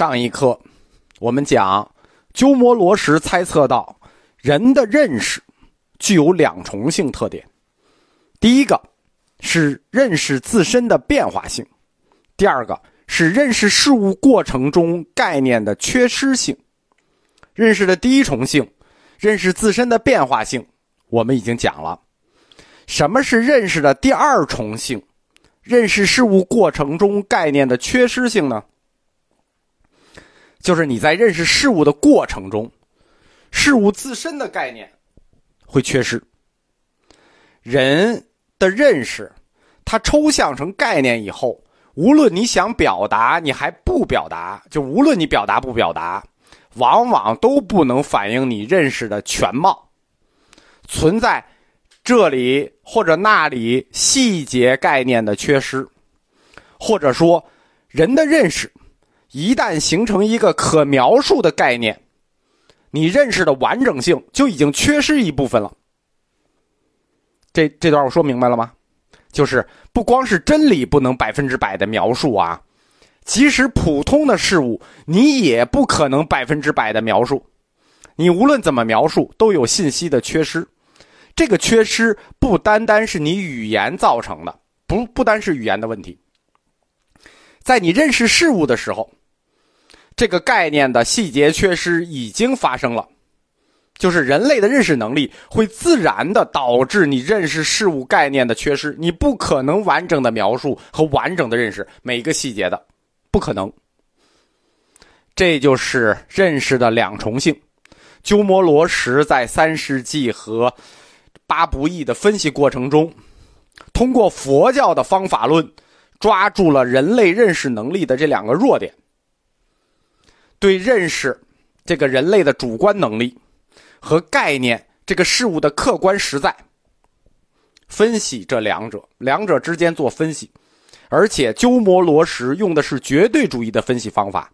上一课，我们讲鸠摩罗什猜测到人的认识具有两重性特点：第一个是认识自身的变化性；第二个是认识事物过程中概念的缺失性。认识的第一重性，认识自身的变化性，我们已经讲了。什么是认识的第二重性？认识事物过程中概念的缺失性呢？就是你在认识事物的过程中，事物自身的概念会缺失。人的认识，它抽象成概念以后，无论你想表达，你还不表达，就无论你表达不表达，往往都不能反映你认识的全貌，存在这里或者那里细节概念的缺失，或者说人的认识。一旦形成一个可描述的概念，你认识的完整性就已经缺失一部分了。这这段我说明白了吗？就是不光是真理不能百分之百的描述啊，即使普通的事物，你也不可能百分之百的描述。你无论怎么描述，都有信息的缺失。这个缺失不单单是你语言造成的，不不单是语言的问题。在你认识事物的时候。这个概念的细节缺失已经发生了，就是人类的认识能力会自然的导致你认识事物概念的缺失，你不可能完整的描述和完整的认识每一个细节的，不可能。这就是认识的两重性。鸠摩罗什在三世纪和八不义的分析过程中，通过佛教的方法论，抓住了人类认识能力的这两个弱点。对认识这个人类的主观能力和概念这个事物的客观实在分析这两者，两者之间做分析，而且鸠摩罗什用的是绝对主义的分析方法，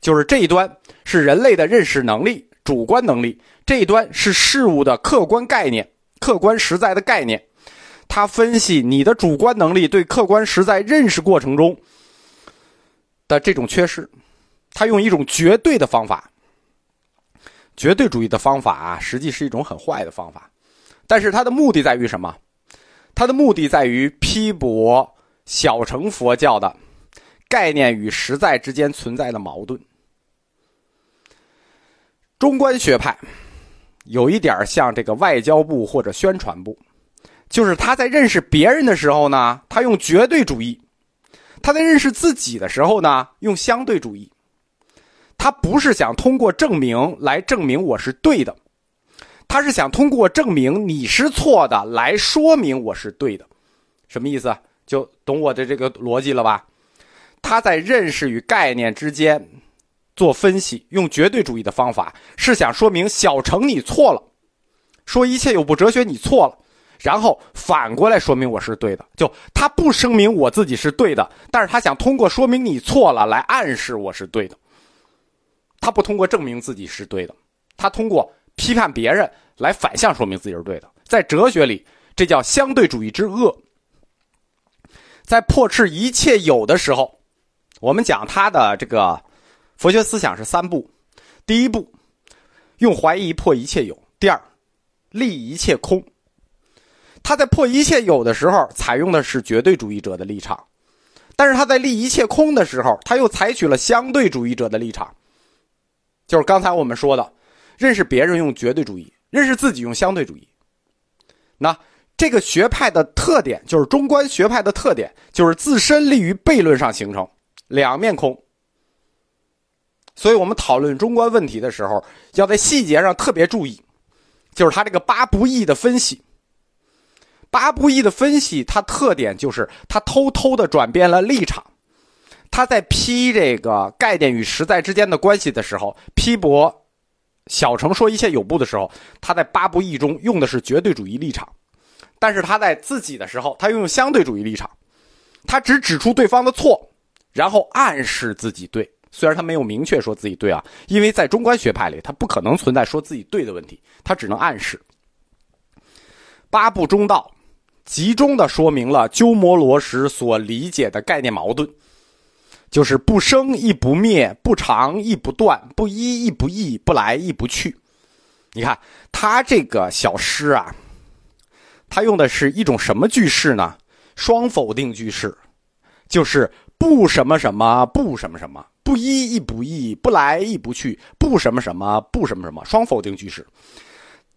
就是这一端是人类的认识能力、主观能力，这一端是事物的客观概念、客观实在的概念。他分析你的主观能力对客观实在认识过程中的这种缺失。他用一种绝对的方法，绝对主义的方法啊，实际是一种很坏的方法。但是他的目的在于什么？他的目的在于批驳小乘佛教的概念与实在之间存在的矛盾。中观学派有一点像这个外交部或者宣传部，就是他在认识别人的时候呢，他用绝对主义；他在认识自己的时候呢，用相对主义。他不是想通过证明来证明我是对的，他是想通过证明你是错的来说明我是对的，什么意思？就懂我的这个逻辑了吧？他在认识与概念之间做分析，用绝对主义的方法，是想说明小程你错了，说一切有不哲学你错了，然后反过来说明我是对的。就他不声明我自己是对的，但是他想通过说明你错了来暗示我是对的。他不通过证明自己是对的，他通过批判别人来反向说明自己是对的。在哲学里，这叫相对主义之恶。在破斥一切有的时候，我们讲他的这个佛学思想是三步：第一步，用怀疑破一切有；第二，立一切空。他在破一切有的时候，采用的是绝对主义者的立场；但是他在立一切空的时候，他又采取了相对主义者的立场。就是刚才我们说的，认识别人用绝对主义，认识自己用相对主义。那这个学派的特点，就是中观学派的特点，就是自身立于悖论上形成两面空。所以我们讨论中观问题的时候，要在细节上特别注意，就是他这个八不义的分析。八不义的分析，它特点就是他偷偷的转变了立场。他在批这个概念与实在之间的关系的时候，批驳小乘说一切有部的时候，他在八不义中用的是绝对主义立场；但是他在自己的时候，他用相对主义立场。他只指出对方的错，然后暗示自己对。虽然他没有明确说自己对啊，因为在中观学派里，他不可能存在说自己对的问题，他只能暗示。八部中道集中的说明了鸠摩罗什所理解的概念矛盾。就是不生亦不灭，不长亦不断，不一亦不异，不来亦不去。你看他这个小诗啊，他用的是一种什么句式呢？双否定句式，就是不什么什么，不什么什么，不一亦不异，不来亦不去，不什么什么，不什么什么，双否定句式。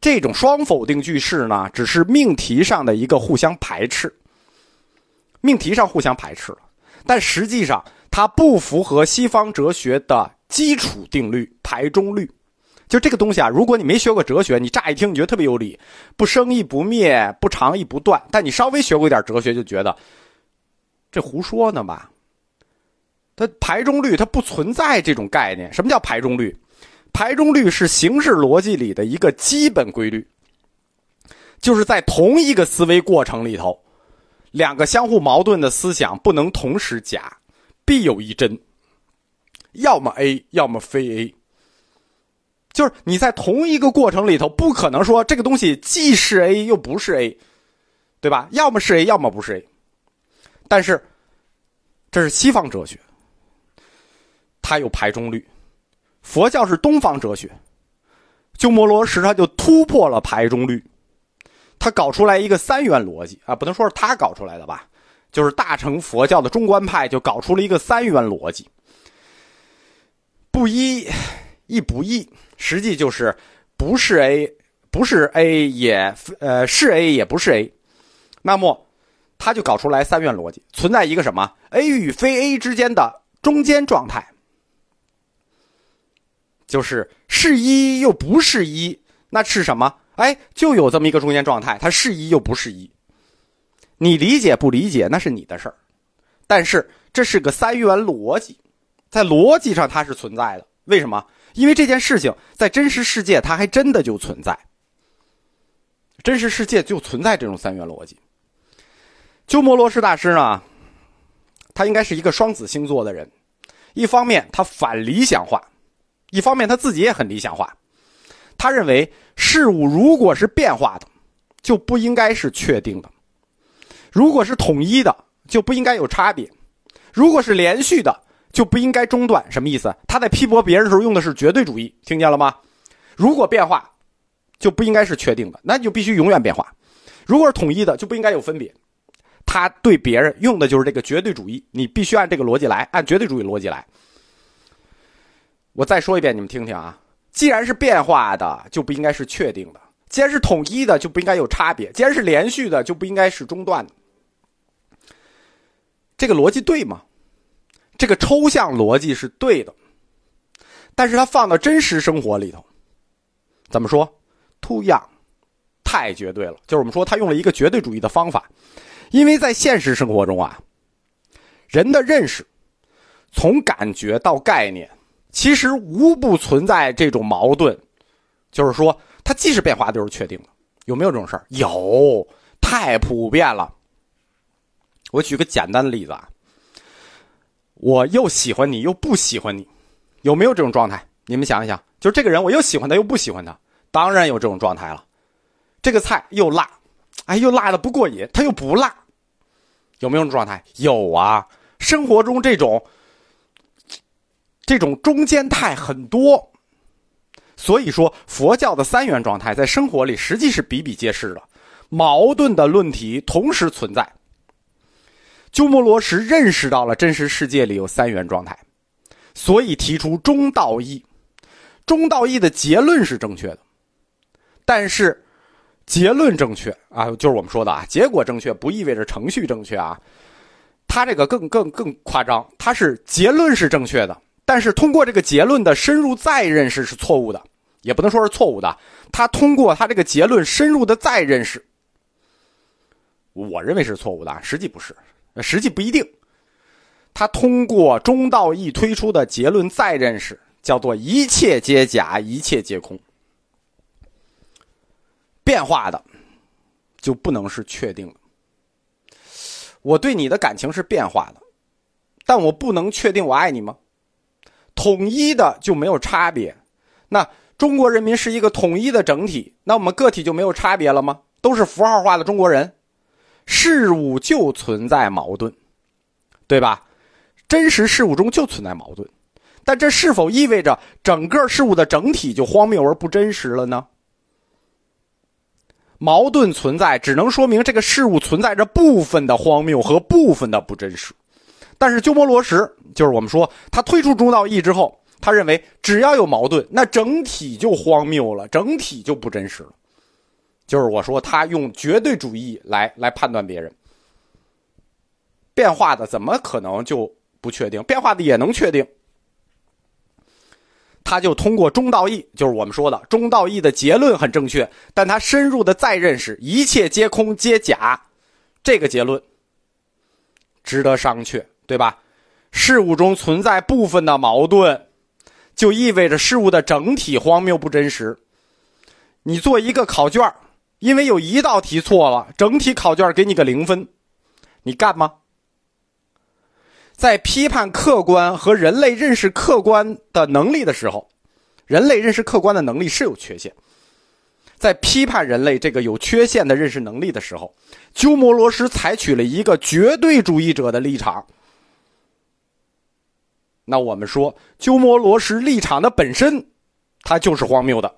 这种双否定句式呢，只是命题上的一个互相排斥，命题上互相排斥了，但实际上它不符合西方哲学的基础定律排中律。就这个东西啊，如果你没学过哲学，你乍一听你觉得特别有理，不生亦不灭，不长亦不断。但你稍微学过一点哲学，就觉得这胡说呢吧？它排中律它不存在这种概念。什么叫排中律？排中律是形式逻辑里的一个基本规律，就是在同一个思维过程里头，两个相互矛盾的思想不能同时假，必有一真，要么 A，要么非 A。就是你在同一个过程里头，不可能说这个东西既是 A 又不是 A，对吧？要么是 A，要么不是 A。但是这是西方哲学，它有排中律。佛教是东方哲学，鸠摩罗什他就突破了排中律，他搞出来一个三元逻辑啊，不能说是他搞出来的吧，就是大乘佛教的中观派就搞出了一个三元逻辑，不一亦不异，实际就是不是 A，不是 A 也呃是 A 也不是 A，那么他就搞出来三元逻辑，存在一个什么 A 与非 A 之间的中间状态。就是是一又不是一，那是什么？哎，就有这么一个中间状态，它是一又不是一。你理解不理解那是你的事儿，但是这是个三元逻辑，在逻辑上它是存在的。为什么？因为这件事情在真实世界它还真的就存在，真实世界就存在这种三元逻辑。鸠摩罗什大师呢，他应该是一个双子星座的人，一方面他反理想化。一方面他自己也很理想化，他认为事物如果是变化的，就不应该是确定的；如果是统一的，就不应该有差别；如果是连续的，就不应该中断。什么意思？他在批驳别人的时候用的是绝对主义，听见了吗？如果变化，就不应该是确定的，那你就必须永远变化；如果是统一的，就不应该有分别。他对别人用的就是这个绝对主义，你必须按这个逻辑来，按绝对主义逻辑来。我再说一遍，你们听听啊！既然是变化的，就不应该是确定的；既然是统一的，就不应该有差别；既然是连续的，就不应该是中断的。这个逻辑对吗？这个抽象逻辑是对的，但是它放到真实生活里头，怎么说？too young，太绝对了。就是我们说，他用了一个绝对主义的方法，因为在现实生活中啊，人的认识从感觉到概念。其实无不存在这种矛盾，就是说，它既是变化，就是确定的。有没有这种事儿？有，太普遍了。我举个简单的例子啊，我又喜欢你，又不喜欢你，有没有这种状态？你们想一想，就是这个人，我又喜欢他，又不喜欢他，当然有这种状态了。这个菜又辣，哎，又辣的不过瘾，他又不辣，有没有这种状态？有啊，生活中这种。这种中间态很多，所以说佛教的三元状态在生活里实际是比比皆是的，矛盾的论题同时存在。鸠摩罗什认识到了真实世界里有三元状态，所以提出中道义。中道义的结论是正确的，但是结论正确啊，就是我们说的啊，结果正确不意味着程序正确啊。他这个更更更夸张，他是结论是正确的。但是通过这个结论的深入再认识是错误的，也不能说是错误的。他通过他这个结论深入的再认识，我认为是错误的，实际不是，实际不一定。他通过中道义推出的结论再认识，叫做一切皆假，一切皆空。变化的就不能是确定了。我对你的感情是变化的，但我不能确定我爱你吗？统一的就没有差别，那中国人民是一个统一的整体，那我们个体就没有差别了吗？都是符号化的中国人，事物就存在矛盾，对吧？真实事物中就存在矛盾，但这是否意味着整个事物的整体就荒谬而不真实了呢？矛盾存在，只能说明这个事物存在着部分的荒谬和部分的不真实。但是鸠摩罗什就是我们说他推出中道义之后，他认为只要有矛盾，那整体就荒谬了，整体就不真实了。就是我说他用绝对主义来来判断别人，变化的怎么可能就不确定？变化的也能确定。他就通过中道义，就是我们说的中道义的结论很正确，但他深入的再认识一切皆空皆假，这个结论值得商榷，对吧？事物中存在部分的矛盾，就意味着事物的整体荒谬不真实。你做一个考卷，因为有一道题错了，整体考卷给你个零分，你干吗？在批判客观和人类认识客观的能力的时候，人类认识客观的能力是有缺陷。在批判人类这个有缺陷的认识能力的时候，鸠摩罗什采取了一个绝对主义者的立场。那我们说，鸠摩罗什立场的本身，它就是荒谬的。